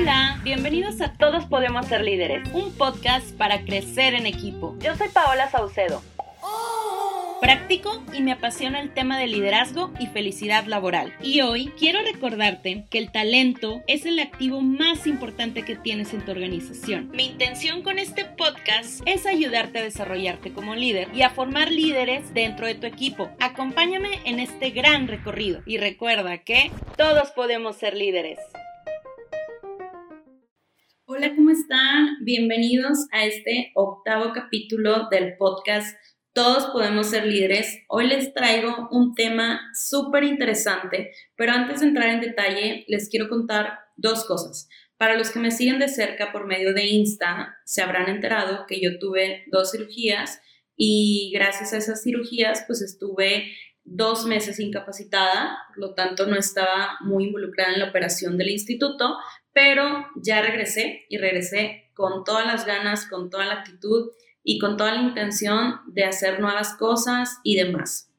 Hola, bienvenidos a Todos Podemos Ser Líderes, un podcast para crecer en equipo. Yo soy Paola Saucedo. Practico y me apasiona el tema de liderazgo y felicidad laboral. Y hoy quiero recordarte que el talento es el activo más importante que tienes en tu organización. Mi intención con este podcast es ayudarte a desarrollarte como líder y a formar líderes dentro de tu equipo. Acompáñame en este gran recorrido y recuerda que todos podemos ser líderes. Hola, ¿cómo están? Bienvenidos a este octavo capítulo del podcast todos podemos ser líderes. Hoy les traigo un tema súper interesante, pero antes de entrar en detalle, les quiero contar dos cosas. Para los que me siguen de cerca por medio de Insta, se habrán enterado que yo tuve dos cirugías y gracias a esas cirugías, pues estuve dos meses incapacitada, por lo tanto no estaba muy involucrada en la operación del instituto, pero ya regresé y regresé con todas las ganas, con toda la actitud y con toda la intención de hacer nuevas cosas y demás.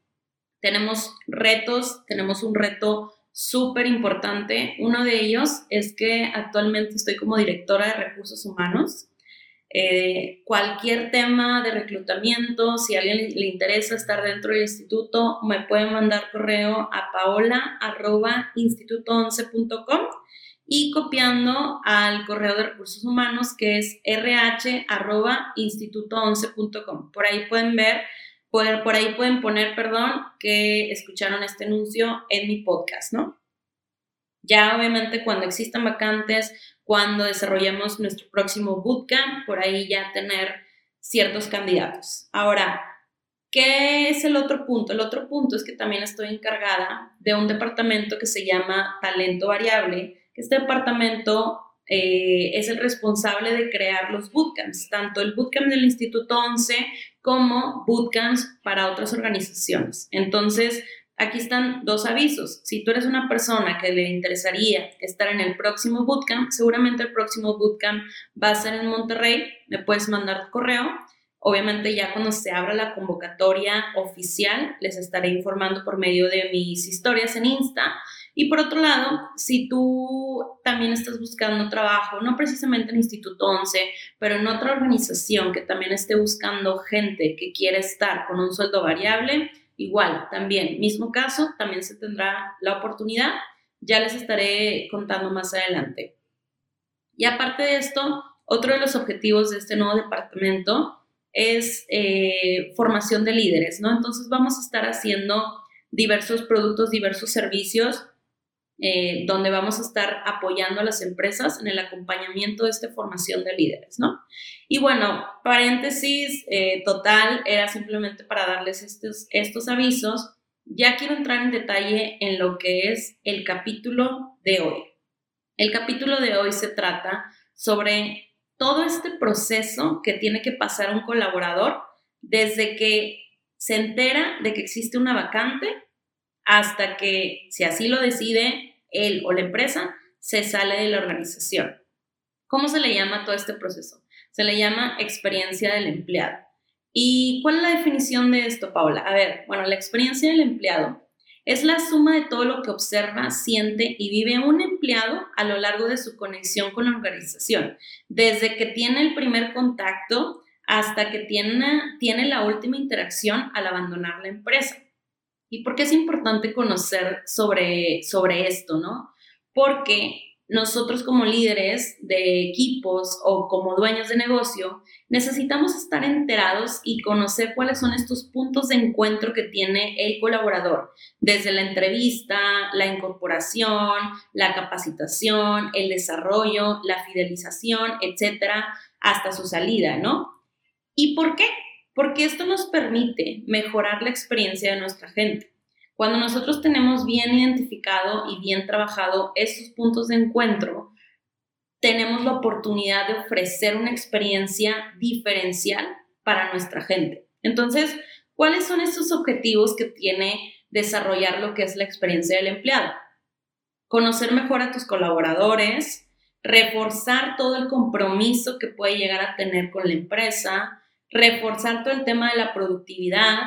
Tenemos retos, tenemos un reto súper importante. Uno de ellos es que actualmente estoy como directora de recursos humanos. Eh, cualquier tema de reclutamiento, si a alguien le, interesa estar dentro del instituto, me pueden mandar correo a paola.instituto11.com y copiando al correo de recursos humanos que es rh.instituto11.com. Por ahí pueden ver, por, por ahí pueden poner, perdón, que escucharon este anuncio en mi podcast, ¿no? Ya obviamente cuando existan vacantes, cuando desarrollemos nuestro próximo bootcamp, por ahí ya tener ciertos candidatos. Ahora, ¿qué es el otro punto? El otro punto es que también estoy encargada de un departamento que se llama Talento Variable, este departamento eh, es el responsable de crear los bootcamps, tanto el bootcamp del Instituto 11 como bootcamps para otras organizaciones. Entonces, aquí están dos avisos. Si tú eres una persona que le interesaría estar en el próximo bootcamp, seguramente el próximo bootcamp va a ser en Monterrey, me puedes mandar tu correo. Obviamente ya cuando se abra la convocatoria oficial, les estaré informando por medio de mis historias en Insta y por otro lado, si tú también estás buscando trabajo, no precisamente en Instituto 11, pero en otra organización que también esté buscando gente que quiere estar con un sueldo variable, igual, también, mismo caso, también se tendrá la oportunidad. Ya les estaré contando más adelante. Y aparte de esto, otro de los objetivos de este nuevo departamento es eh, formación de líderes, ¿no? Entonces vamos a estar haciendo diversos productos, diversos servicios eh, donde vamos a estar apoyando a las empresas en el acompañamiento de esta formación de líderes, ¿no? Y bueno, paréntesis eh, total, era simplemente para darles estos, estos avisos. Ya quiero entrar en detalle en lo que es el capítulo de hoy. El capítulo de hoy se trata sobre todo este proceso que tiene que pasar un colaborador desde que se entera de que existe una vacante hasta que, si así lo decide, él o la empresa se sale de la organización. ¿Cómo se le llama todo este proceso? Se le llama experiencia del empleado. ¿Y cuál es la definición de esto, Paula? A ver, bueno, la experiencia del empleado es la suma de todo lo que observa, siente y vive un empleado a lo largo de su conexión con la organización, desde que tiene el primer contacto hasta que tiene, tiene la última interacción al abandonar la empresa. ¿Y por qué es importante conocer sobre, sobre esto, no? Porque nosotros como líderes de equipos o como dueños de negocio necesitamos estar enterados y conocer cuáles son estos puntos de encuentro que tiene el colaborador, desde la entrevista, la incorporación, la capacitación, el desarrollo, la fidelización, etcétera, hasta su salida, ¿no? ¿Y por qué? Porque esto nos permite mejorar la experiencia de nuestra gente. Cuando nosotros tenemos bien identificado y bien trabajado estos puntos de encuentro, tenemos la oportunidad de ofrecer una experiencia diferencial para nuestra gente. Entonces, ¿cuáles son estos objetivos que tiene desarrollar lo que es la experiencia del empleado? Conocer mejor a tus colaboradores, reforzar todo el compromiso que puede llegar a tener con la empresa, reforzar todo el tema de la productividad,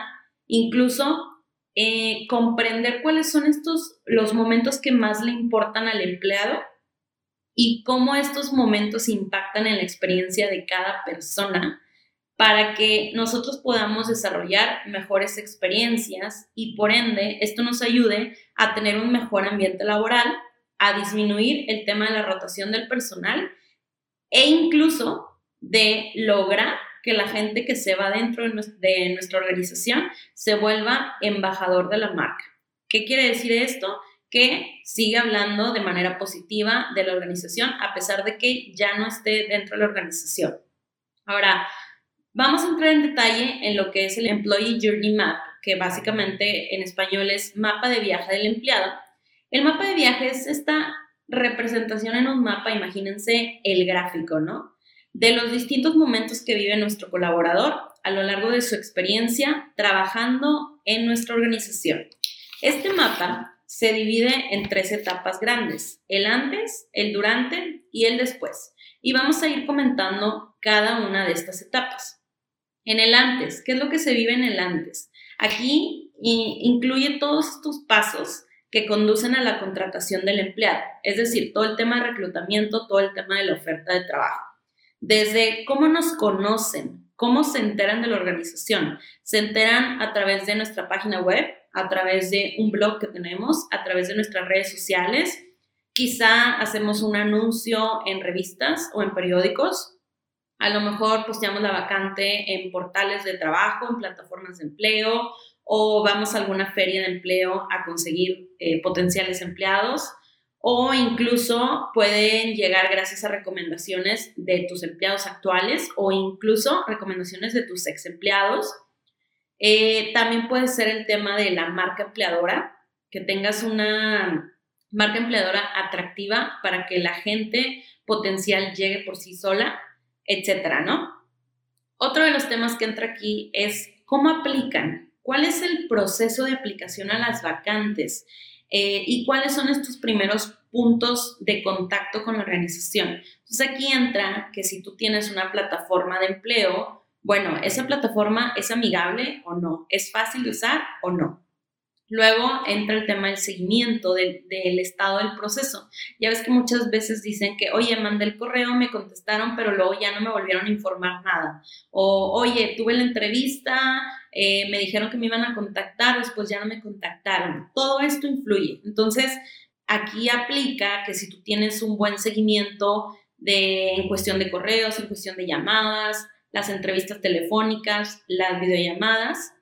incluso eh, comprender cuáles son estos los momentos que más le importan al empleado y cómo estos momentos impactan en la experiencia de cada persona para que nosotros podamos desarrollar mejores experiencias y por ende esto nos ayude a tener un mejor ambiente laboral, a disminuir el tema de la rotación del personal e incluso de lograr que la gente que se va dentro de nuestra organización se vuelva embajador de la marca. ¿Qué quiere decir esto? Que siga hablando de manera positiva de la organización a pesar de que ya no esté dentro de la organización. Ahora, Vamos a entrar en detalle en lo que es el Employee Journey Map, que básicamente en español es mapa de viaje del empleado. El mapa de viaje es esta representación en un mapa, imagínense el gráfico, ¿no? De los distintos momentos que vive nuestro colaborador a lo largo de su experiencia trabajando en nuestra organización. Este mapa se divide en tres etapas grandes, el antes, el durante y el después. Y vamos a ir comentando cada una de estas etapas. En el antes, ¿qué es lo que se vive en el antes? Aquí incluye todos estos pasos que conducen a la contratación del empleado, es decir, todo el tema de reclutamiento, todo el tema de la oferta de trabajo. Desde cómo nos conocen, cómo se enteran de la organización. Se enteran a través de nuestra página web, a través de un blog que tenemos, a través de nuestras redes sociales. Quizá hacemos un anuncio en revistas o en periódicos a lo mejor posteamos la vacante en portales de trabajo, en plataformas de empleo o vamos a alguna feria de empleo a conseguir eh, potenciales empleados o incluso pueden llegar gracias a recomendaciones de tus empleados actuales o incluso recomendaciones de tus ex empleados. Eh, también puede ser el tema de la marca empleadora, que tengas una marca empleadora atractiva para que la gente potencial llegue por sí sola etcétera, ¿no? Otro de los temas que entra aquí es cómo aplican, cuál es el proceso de aplicación a las vacantes eh, y cuáles son estos primeros puntos de contacto con la organización. Entonces aquí entra que si tú tienes una plataforma de empleo, bueno, esa plataforma es amigable o no, es fácil de usar o no. Luego entra el tema del seguimiento del, estado del proceso. Ya ves que muchas veces dicen que, oye, mandé el correo, me contestaron, pero luego ya no me volvieron a informar nada. O, oye, tuve la entrevista, eh, me dijeron que me iban a contactar, después ya no me contactaron. Todo esto influye. Entonces, aquí aplica que si tú tienes un buen seguimiento de, en cuestión de correos, en cuestión de llamadas, las entrevistas telefónicas, las videollamadas,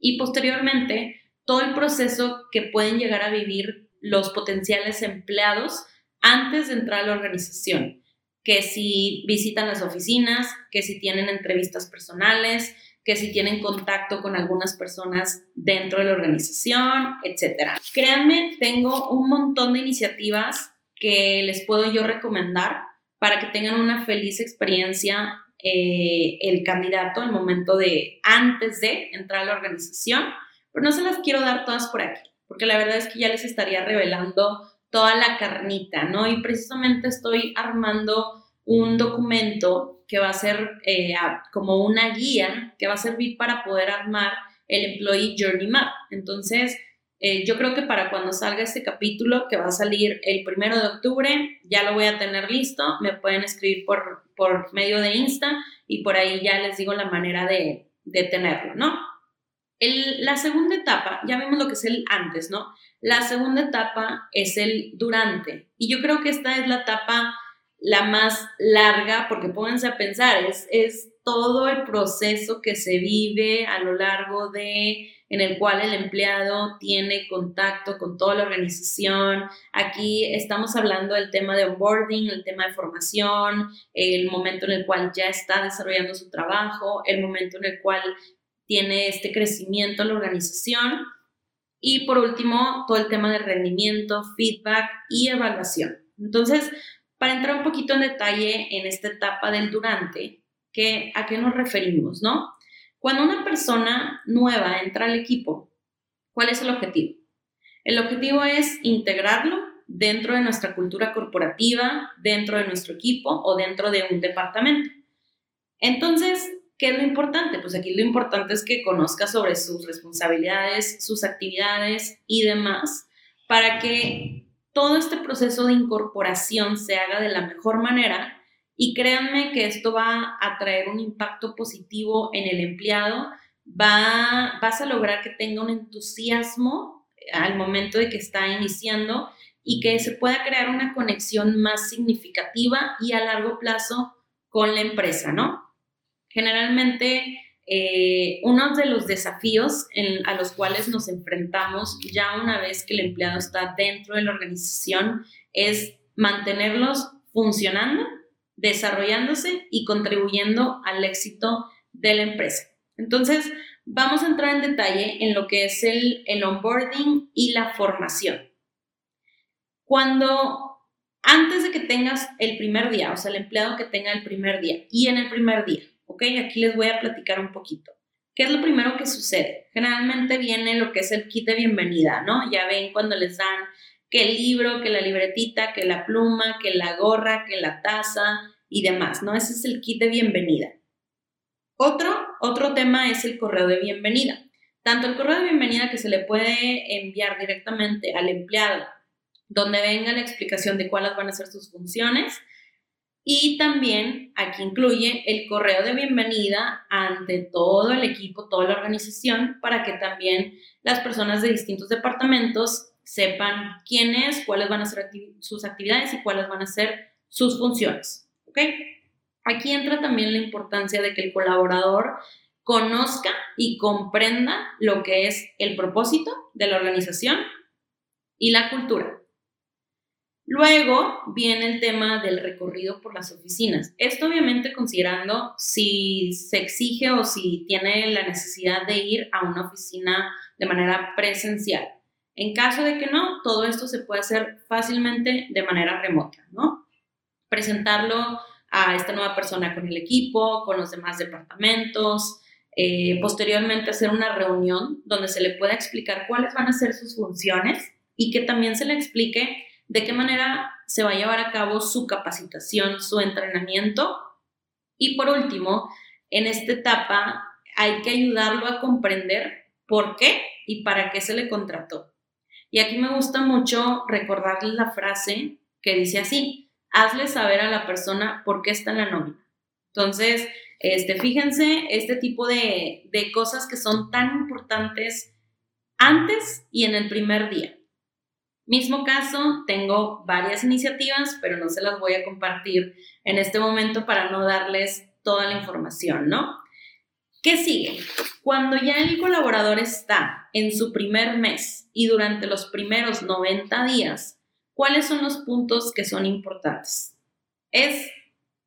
y posteriormente todo el proceso que pueden llegar a vivir los potenciales empleados antes de entrar a la organización, que si visitan las oficinas, que si tienen entrevistas personales, que si tienen contacto con algunas personas dentro de la organización, etc. Créanme, tengo un montón de iniciativas que les puedo yo recomendar para que tengan una feliz experiencia eh, el candidato al momento de antes de entrar a la organización pero no se las quiero dar todas por aquí, porque la verdad es que ya les estaría revelando toda la carnita, ¿no? Y precisamente estoy armando un documento que va a ser eh, como una guía que va a servir para poder armar el Employee Journey Map. Entonces, eh, yo creo que para cuando salga este capítulo, que va a salir el primero de octubre, ya lo voy a tener listo. Me pueden escribir por, por medio de Insta y por ahí ya les digo la manera de, de tenerlo, ¿no? la segunda etapa, ya vimos lo que es el antes, ¿no? La segunda etapa es el durante. Y yo creo que esta es la etapa la más larga, porque pónganse a pensar, es, es todo el proceso que se vive a lo largo de, en el cual el empleado tiene contacto con toda la organización. Aquí estamos hablando del tema de onboarding, el tema de formación, el momento en el cual ya está desarrollando su trabajo, el momento en el cual tiene este crecimiento la organización. Y por último, todo el tema de rendimiento, feedback y evaluación. Entonces, para entrar un poquito en detalle en esta etapa del durante, ¿qué, ¿a qué nos referimos? ¿no? Cuando una persona nueva entra al equipo, ¿cuál es el objetivo? El objetivo es integrarlo dentro de nuestra cultura corporativa, dentro de nuestro equipo o dentro de un departamento. Entonces, ¿Qué es lo importante? Pues aquí lo importante es que conozca sobre sus responsabilidades, sus actividades y demás, para que todo este proceso de incorporación se haga de la mejor manera y créanme que esto va a traer un impacto positivo en el empleado, va, vas a lograr que tenga un entusiasmo al momento de que está iniciando y que se pueda crear una conexión más significativa y a largo plazo con la empresa, ¿no? Generalmente, eh, uno de los desafíos a los cuales nos enfrentamos ya una vez que el empleado está dentro de la organización es mantenerlos funcionando, desarrollándose y contribuyendo al éxito de la empresa. Entonces, vamos a entrar en detalle en lo que es el, el onboarding y la formación. Cuando antes de que tengas el primer día, o sea, el empleado que tenga el primer día y en el primer día, ¿ok? Aquí les voy a platicar un poquito. ¿Qué es lo primero que sucede? Generalmente viene lo que es el kit de bienvenida, ¿no? Ya ven cuando les dan que el libro, que la libretita, que la pluma, que la gorra, que la taza y demás, ¿no? Ese es el kit de bienvenida. Otro, otro tema es el correo de bienvenida. Tanto el correo de bienvenida que se le puede enviar directamente al empleado donde venga la explicación de cuáles van a ser sus funciones. Y también aquí incluye el correo de bienvenida ante todo el equipo, toda la organización, para que también las personas de distintos departamentos sepan quién es, cuáles van a ser sus actividades y cuáles van a ser sus funciones. ¿Ok? Aquí entra también la importancia de que el colaborador conozca y comprenda lo que es el propósito de la organización y la cultura. Luego viene el tema del recorrido por las oficinas. Esto obviamente considerando si se exige o si tiene la necesidad de ir a una oficina de manera presencial. En caso de que no, todo esto se puede hacer fácilmente de manera remota, ¿no? Presentarlo a esta nueva persona con el equipo, con los demás departamentos, eh, posteriormente hacer una reunión donde se le pueda explicar cuáles van a ser sus funciones y que también se le explique de qué manera se va a llevar a cabo su capacitación, su entrenamiento. Y por último, en esta etapa hay que ayudarlo a comprender por qué y para qué se le contrató. Y aquí me gusta mucho recordarles la frase que dice así, hazle saber a la persona por qué está en la nómina. Entonces, este, fíjense este tipo de, de cosas que son tan importantes antes y en el primer día. Mismo caso, tengo varias iniciativas, pero no se las voy a compartir en este momento para no darles toda la información, ¿no? ¿Qué sigue? Cuando ya el colaborador está en su primer mes y durante los primeros 90 días, ¿cuáles son los puntos que son importantes? Es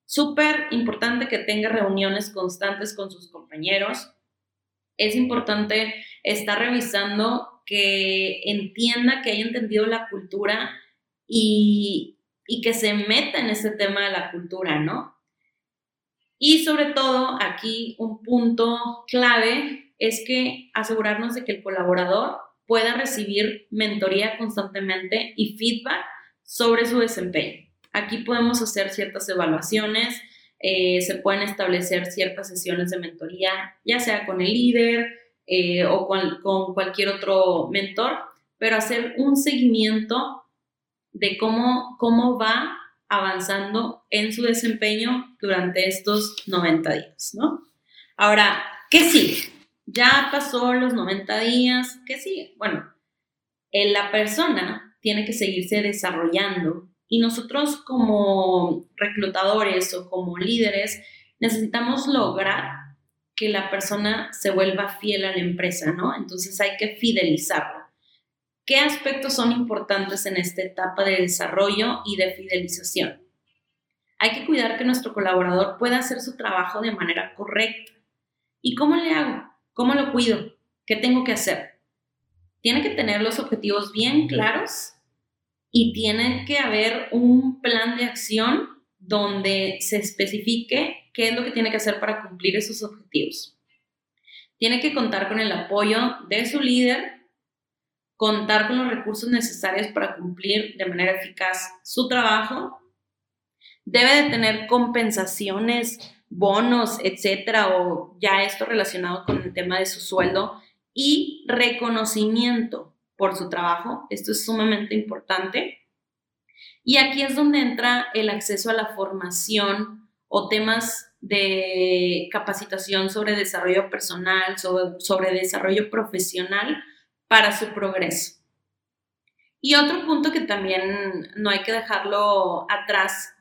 súper importante que tenga reuniones constantes con sus compañeros. Es importante estar revisando que entienda, que haya entendido la cultura y, y que se meta en ese tema de la cultura, ¿no? Y sobre todo, aquí un punto clave es que asegurarnos de que el colaborador pueda recibir mentoría constantemente y feedback sobre su desempeño. Aquí podemos hacer ciertas evaluaciones, eh, se pueden establecer ciertas sesiones de mentoría, ya sea con el líder, eh, o con, cualquier otro mentor, pero hacer un seguimiento de cómo, cómo va avanzando en su desempeño durante estos 90 días, ¿no? Ahora, ¿qué sigue? Ya pasó los 90 días, ¿qué sigue? Bueno, la persona tiene que seguirse desarrollando y nosotros como reclutadores o como líderes necesitamos lograr que la persona se vuelva fiel a la empresa, ¿no? Entonces hay que fidelizarlo. ¿Qué aspectos son importantes en esta etapa de desarrollo y de fidelización? Hay que cuidar que nuestro colaborador pueda hacer su trabajo de manera correcta. ¿Y cómo le hago? ¿Cómo lo cuido? ¿Qué tengo que hacer? Tiene que tener los objetivos bien claros y tiene que haber un plan de acción donde se especifique qué es lo que tiene que hacer para cumplir esos objetivos. Tiene que contar con el apoyo de su líder, contar con los recursos necesarios para cumplir de manera eficaz su trabajo, debe de tener compensaciones, bonos, etcétera, o ya esto relacionado con el tema de su sueldo y reconocimiento por su trabajo. Esto es sumamente importante. Y aquí es donde entra el acceso a la formación o temas de capacitación sobre desarrollo personal, sobre, sobre desarrollo profesional para su progreso. Y otro punto que también no hay que dejarlo atrás,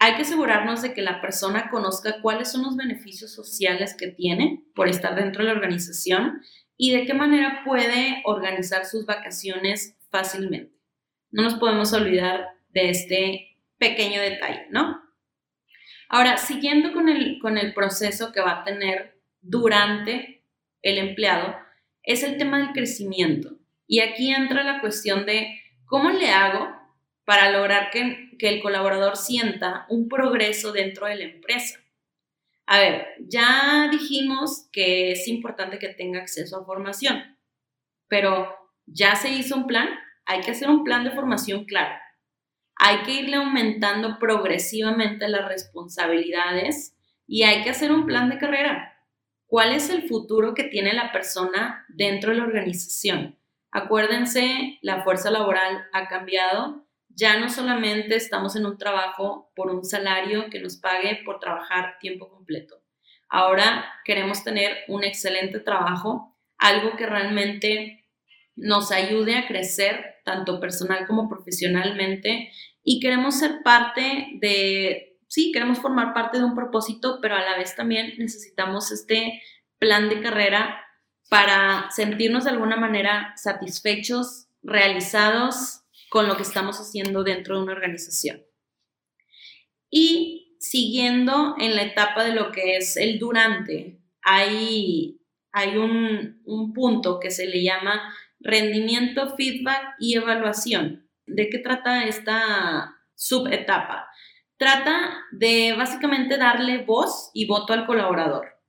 hay que asegurarnos de que la persona conozca cuáles son los beneficios sociales que tiene por estar dentro de la organización y de qué manera puede organizar sus vacaciones fácilmente. No nos podemos olvidar de este pequeño detalle, ¿no? Ahora, siguiendo con el, con el proceso que va a tener durante el empleado, es el tema del crecimiento. Y aquí entra la cuestión de cómo le hago para lograr que, que el colaborador sienta un progreso dentro de la empresa. A ver, ya dijimos que es importante que tenga acceso a formación, pero ya se hizo un plan, hay que hacer un plan de formación claro. Hay que irle aumentando progresivamente las responsabilidades y hay que hacer un plan de carrera. ¿Cuál es el futuro que tiene la persona dentro de la organización? Acuérdense, la fuerza laboral ha cambiado. Ya no solamente estamos en un trabajo por un salario que nos pague por trabajar tiempo completo. Ahora queremos tener un excelente trabajo, algo que realmente nos ayude a crecer tanto personal como profesionalmente y queremos ser parte de, sí, queremos formar parte de un propósito, pero a la vez también necesitamos este plan de carrera para sentirnos de alguna manera satisfechos, realizados con lo que estamos haciendo dentro de una organización. Y siguiendo en la etapa de lo que es el durante, hay, hay un, un punto que se le llama rendimiento, feedback y evaluación. ¿De qué trata esta subetapa? Trata de básicamente darle voz y voto al colaborador.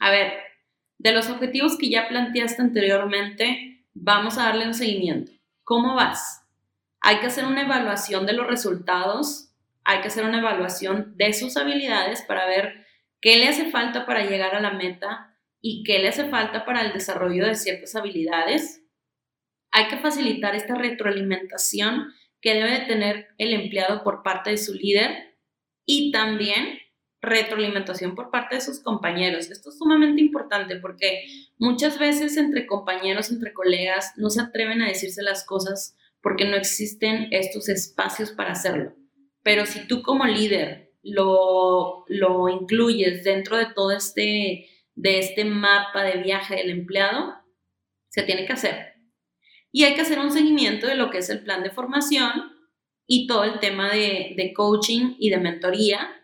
A ver, de los objetivos que ya planteaste anteriormente, vamos a darle un seguimiento. ¿Cómo vas? Hay que hacer una evaluación de los resultados, hay que hacer una evaluación de sus habilidades para ver qué le hace falta para llegar a la meta y qué le hace falta para el desarrollo de ciertas habilidades. Hay que facilitar esta retroalimentación que debe de tener el empleado por parte de su líder y también retroalimentación por parte de sus compañeros. Esto es sumamente importante porque muchas veces entre compañeros, entre colegas, no se atreven a decirse las cosas porque no existen estos espacios para hacerlo. Pero si tú como líder lo, lo incluyes dentro de todo este, de este mapa de viaje del empleado, se tiene que hacer. Y hay que hacer un seguimiento de lo que es el plan de formación y todo el tema de, de coaching y de mentoría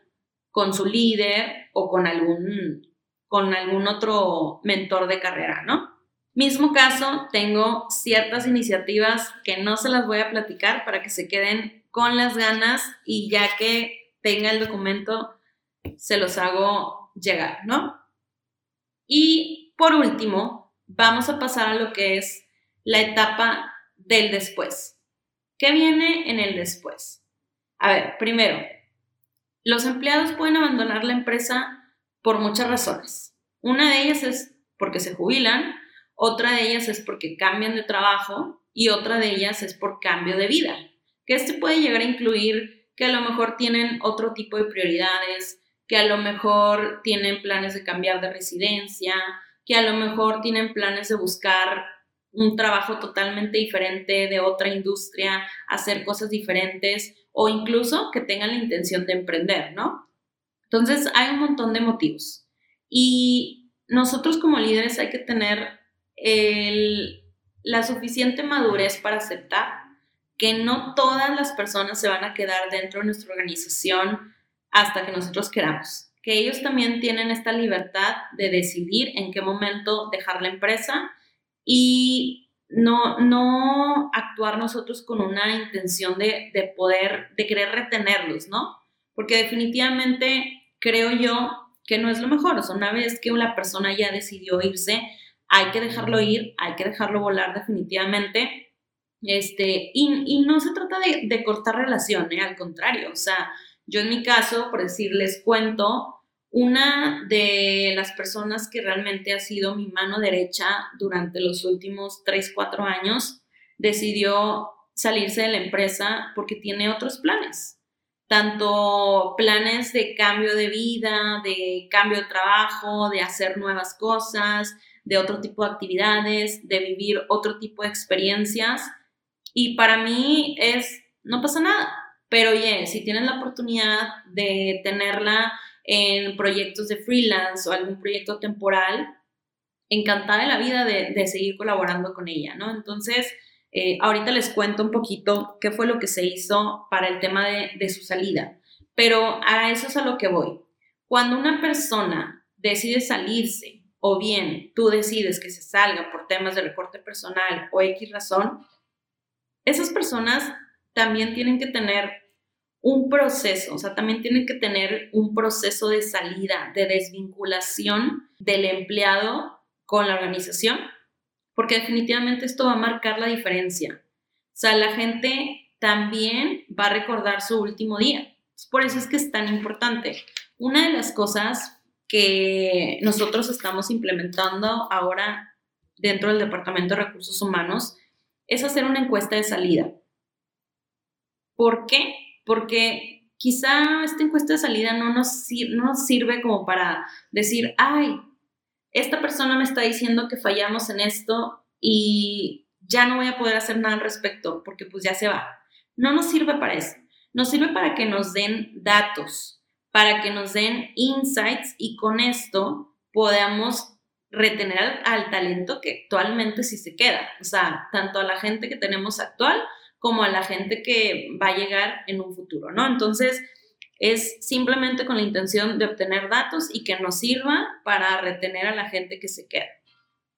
con su líder o con algún, con algún otro mentor de carrera, ¿no? Mismo caso, tengo ciertas iniciativas que no se las voy a platicar para que se queden con las ganas y ya que tenga el documento, se los hago llegar, ¿no? Y por último, vamos a pasar a lo que es la etapa del después. ¿Qué viene en el después? A ver, primero, los empleados pueden abandonar la empresa por muchas razones. Una de ellas es porque se jubilan, otra de ellas es porque cambian de trabajo y otra de ellas es por cambio de vida, que este puede llegar a incluir que a lo mejor tienen otro tipo de prioridades, que a lo mejor tienen planes de cambiar de residencia, que a lo mejor tienen planes de buscar un trabajo totalmente diferente de otra industria, hacer cosas diferentes o incluso que tengan la intención de emprender, ¿no? Entonces, hay un montón de motivos. Y nosotros como líderes hay que tener la suficiente madurez para aceptar que no todas las personas se van a quedar dentro de nuestra organización hasta que nosotros queramos. Que ellos también tienen esta libertad de decidir en qué momento dejar la empresa y no, no actuar nosotros con una intención de, de poder, de querer retenerlos, ¿no? Porque definitivamente creo yo que no es lo mejor. O sea, una vez que una persona ya decidió irse, hay que dejarlo ir, hay que dejarlo volar definitivamente. Este, y, y no se trata de, cortar relación, ¿eh? al contrario. O sea, yo en mi caso, por decirles, cuento, una de las personas que realmente ha sido mi mano derecha durante los últimos 3, 4 años decidió salirse de la empresa porque tiene otros planes tanto planes de cambio de vida, de cambio de trabajo, de hacer nuevas cosas, de otro tipo de actividades, de vivir otro tipo de experiencias. Y para mí es, no pasa nada, pero oye, si tienen la oportunidad de tenerla en proyectos de freelance o algún proyecto temporal, encantada de la vida de, de seguir colaborando con ella, ¿no? Entonces, eh, ahorita les cuento un poquito qué fue lo que se hizo para el tema de, de su salida, pero a eso es a lo que voy. Cuando una persona decide salirse o bien tú decides que se salga por temas de recorte personal o X razón, esas personas también tienen que tener un proceso, o sea, también tienen que tener un proceso de salida, de desvinculación del empleado con la organización porque definitivamente esto va a marcar la diferencia. O sea, la gente también va a recordar su último día. Por eso es que es tan importante. Una de las cosas que nosotros estamos implementando ahora dentro del Departamento de Recursos Humanos es hacer una encuesta de salida. ¿Por qué? Porque quizá esta encuesta de salida no nos, no nos sirve como para decir, ay, esta persona me está diciendo que fallamos en esto y ya no voy a poder hacer nada al respecto porque pues ya se va. No nos sirve para eso. Nos sirve para que nos den datos, para que nos den insights y con esto podamos retener al, talento que actualmente sí se queda. O sea, tanto a la gente que tenemos actual como a la gente que va a llegar en un futuro, ¿no? Entonces, es simplemente con la intención de obtener datos y que nos sirva para retener a la gente que se queda.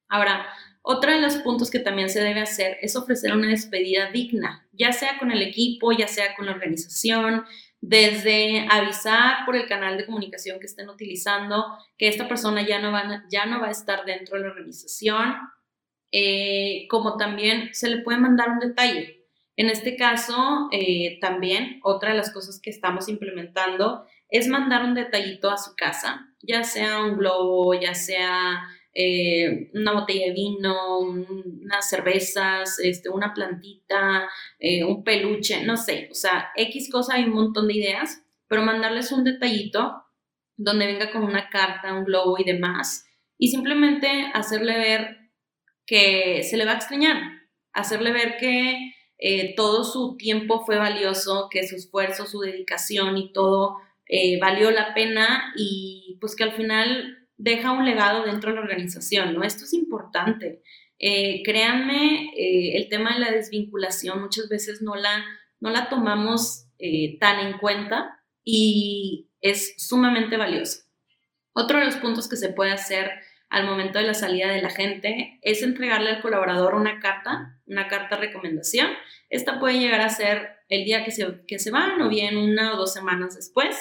Ahora, otro de los puntos que también se debe hacer es ofrecer una despedida digna, ya sea con el equipo, ya sea con la organización, desde avisar por el canal de comunicación que estén utilizando que esta persona ya no va, ya no va a estar dentro de la organización, eh, como también se le puede mandar un detalle. En este caso, eh, también otra de las cosas que estamos implementando es mandar un detallito a su casa, ya sea un globo, ya sea eh, una botella de vino, unas cervezas, este, una plantita, eh, un peluche, no sé, o sea, X cosa, hay un montón de ideas, pero mandarles un detallito donde venga con una carta, un globo y demás, y simplemente hacerle ver que se le va a extrañar, hacerle ver que eh, todo su tiempo fue valioso, que su esfuerzo, su dedicación y todo eh, valió la pena y pues que al final deja un legado dentro de la organización, ¿no? Esto es importante. Eh, créanme, el tema de la desvinculación muchas veces no la, no la tomamos tan en cuenta y es sumamente valioso. Otro de los puntos que se puede hacer al momento de la salida de la gente es entregarle al colaborador una carta, una carta recomendación. Esta puede llegar a ser el día que se, que se van o bien una o dos semanas después.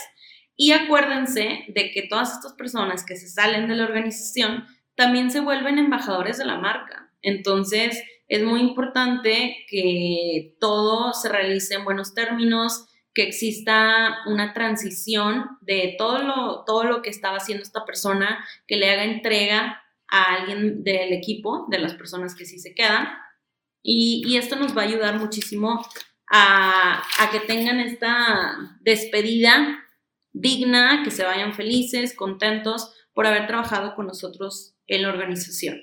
Y acuérdense de que todas estas personas que se salen de la organización también se vuelven embajadores de la marca. Entonces, es muy importante que todo se realice en buenos términos, que exista una transición de todo lo, todo lo que estaba haciendo esta persona, que le haga entrega a alguien del equipo, de las personas que sí se quedan. Y, esto nos va a ayudar muchísimo a, que tengan esta despedida digna, que se vayan felices, contentos por haber trabajado con nosotros en la organización.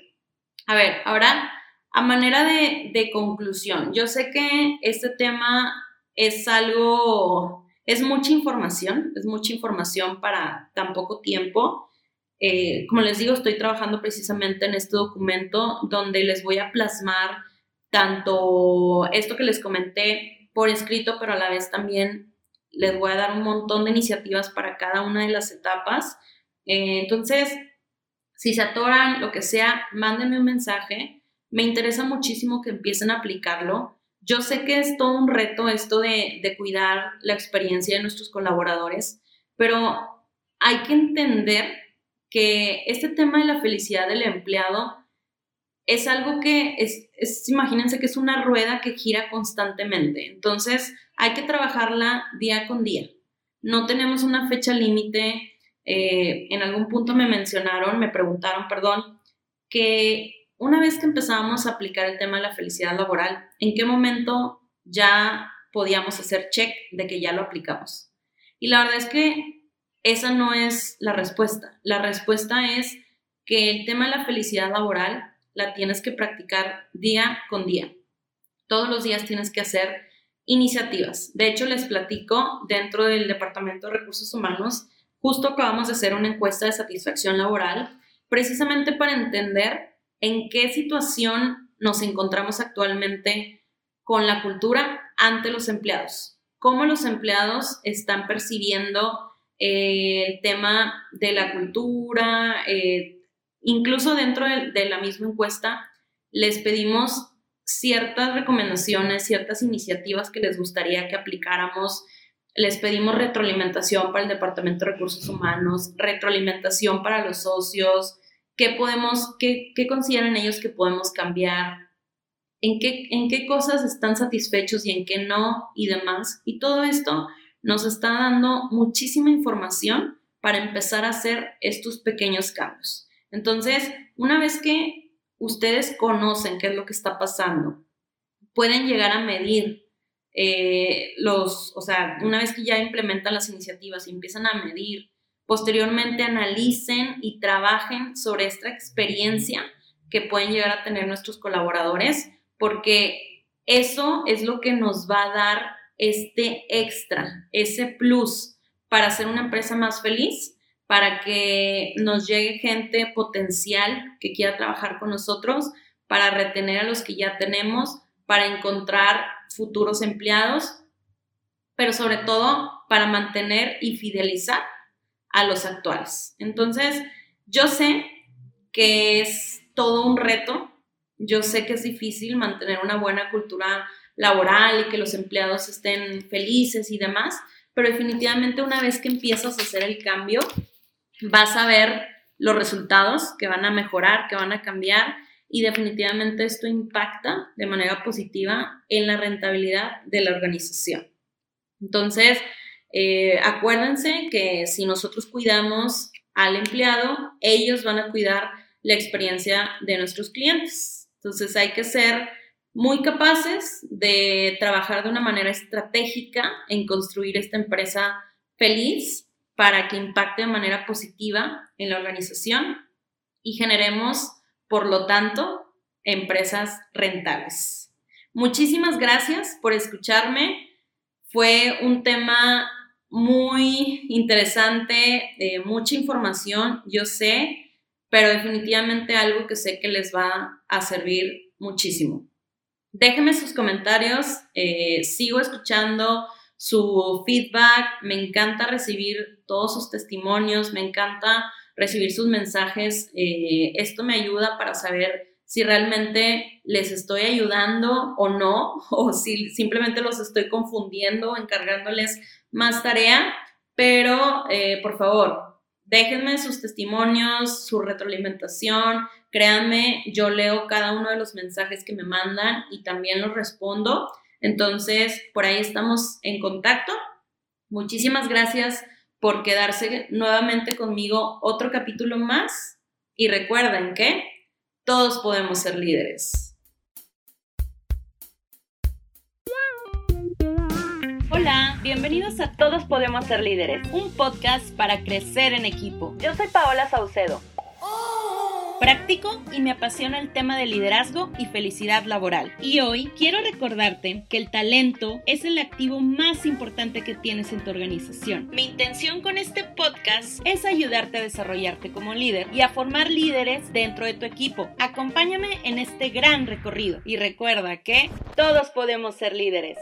A ver, ahora, a manera de conclusión, yo sé que este tema es algo, es mucha información, es mucha información para tan poco tiempo. Eh, como les digo, estoy trabajando precisamente en este documento donde les voy a plasmar tanto esto que les comenté por escrito, pero a la vez también les voy a dar un montón de iniciativas para cada una de las etapas. Eh, entonces, si se atoran, lo que sea, mándenme un mensaje. Me interesa muchísimo que empiecen a aplicarlo. Yo sé que es todo un reto esto de, cuidar la experiencia de nuestros colaboradores, pero hay que entender que este tema de la felicidad del empleado es algo que es, imagínense que es una rueda que gira constantemente. Entonces, hay que trabajarla día con día. No tenemos una fecha límite. Eh, en algún punto me mencionaron, me preguntaron, perdón, que una vez que empezamos a aplicar el tema de la felicidad laboral, ¿en qué momento ya podíamos hacer check de que ya lo aplicamos. Y la verdad es que esa no es la respuesta. La respuesta es que el tema de la felicidad laboral la tienes que practicar día con día. Todos los días tienes que hacer iniciativas. De hecho, les platico dentro del Departamento de Recursos Humanos, justo acabamos de hacer una encuesta de satisfacción laboral, precisamente para entender en qué situación nos encontramos actualmente con la cultura ante los empleados. Cómo los empleados están percibiendo eh, el tema de la cultura, eh, incluso dentro de la misma encuesta, les pedimos ciertas recomendaciones, ciertas iniciativas que les gustaría que aplicáramos. Les pedimos retroalimentación para el Departamento de Recursos Humanos, retroalimentación para los socios, qué podemos, qué, qué consideran ellos que podemos cambiar, en qué, en qué cosas están satisfechos y en qué no y demás. Y todo esto nos está dando muchísima información para empezar a hacer estos pequeños cambios. Entonces, una vez que ustedes conocen qué es lo que está pasando, pueden llegar a medir eh, los, o sea, una vez que ya implementan las iniciativas y empiezan a medir, posteriormente analicen y trabajen sobre esta experiencia que pueden llegar a tener nuestros colaboradores, porque eso es lo que nos va a dar este extra, ese plus para hacer una empresa más feliz para que nos llegue gente potencial que quiera trabajar con nosotros, para retener a los que ya tenemos, para encontrar futuros empleados, pero sobre todo para mantener y fidelizar a los actuales. Entonces, yo sé que es todo un reto, yo sé que es difícil mantener una buena cultura laboral y que los empleados estén felices y demás, pero definitivamente una vez que empiezas a hacer el cambio, vas a ver los resultados que van a mejorar, que van a cambiar y definitivamente esto impacta de manera positiva en la rentabilidad de la organización. Entonces, eh, acuérdense que si nosotros cuidamos al empleado, ellos van a cuidar la experiencia de nuestros clientes. Entonces, hay que ser muy capaces de trabajar de una manera estratégica en construir esta empresa feliz para que impacte de manera positiva en la organización y generemos, por lo tanto, empresas rentables. Muchísimas gracias por escucharme. Fue un tema muy interesante, mucha información, yo sé, pero definitivamente algo que sé que les va a servir muchísimo. Déjenme sus comentarios, eh, sigo escuchando su feedback, me encanta recibir todos sus testimonios, me encanta recibir sus mensajes. Eh, esto me ayuda para saber si realmente les estoy ayudando o no, o si simplemente los estoy confundiendo, encargándoles más tarea. Pero, eh, por favor, déjenme sus testimonios, su retroalimentación. Créanme, yo leo cada uno de los mensajes que me mandan y también los respondo. Entonces, por ahí estamos en contacto. Muchísimas gracias por quedarse nuevamente conmigo otro capítulo más y recuerden que todos podemos ser líderes. Hola, bienvenidos a Todos Podemos Ser Líderes, un podcast para crecer en equipo. Yo soy Paola Saucedo Practico y me apasiona el tema de liderazgo y felicidad laboral. Y hoy quiero recordarte que el talento es el activo más importante que tienes en tu organización. Mi intención con este podcast es ayudarte a desarrollarte como líder y a formar líderes dentro de tu equipo. Acompáñame en este gran recorrido y recuerda que todos podemos ser líderes.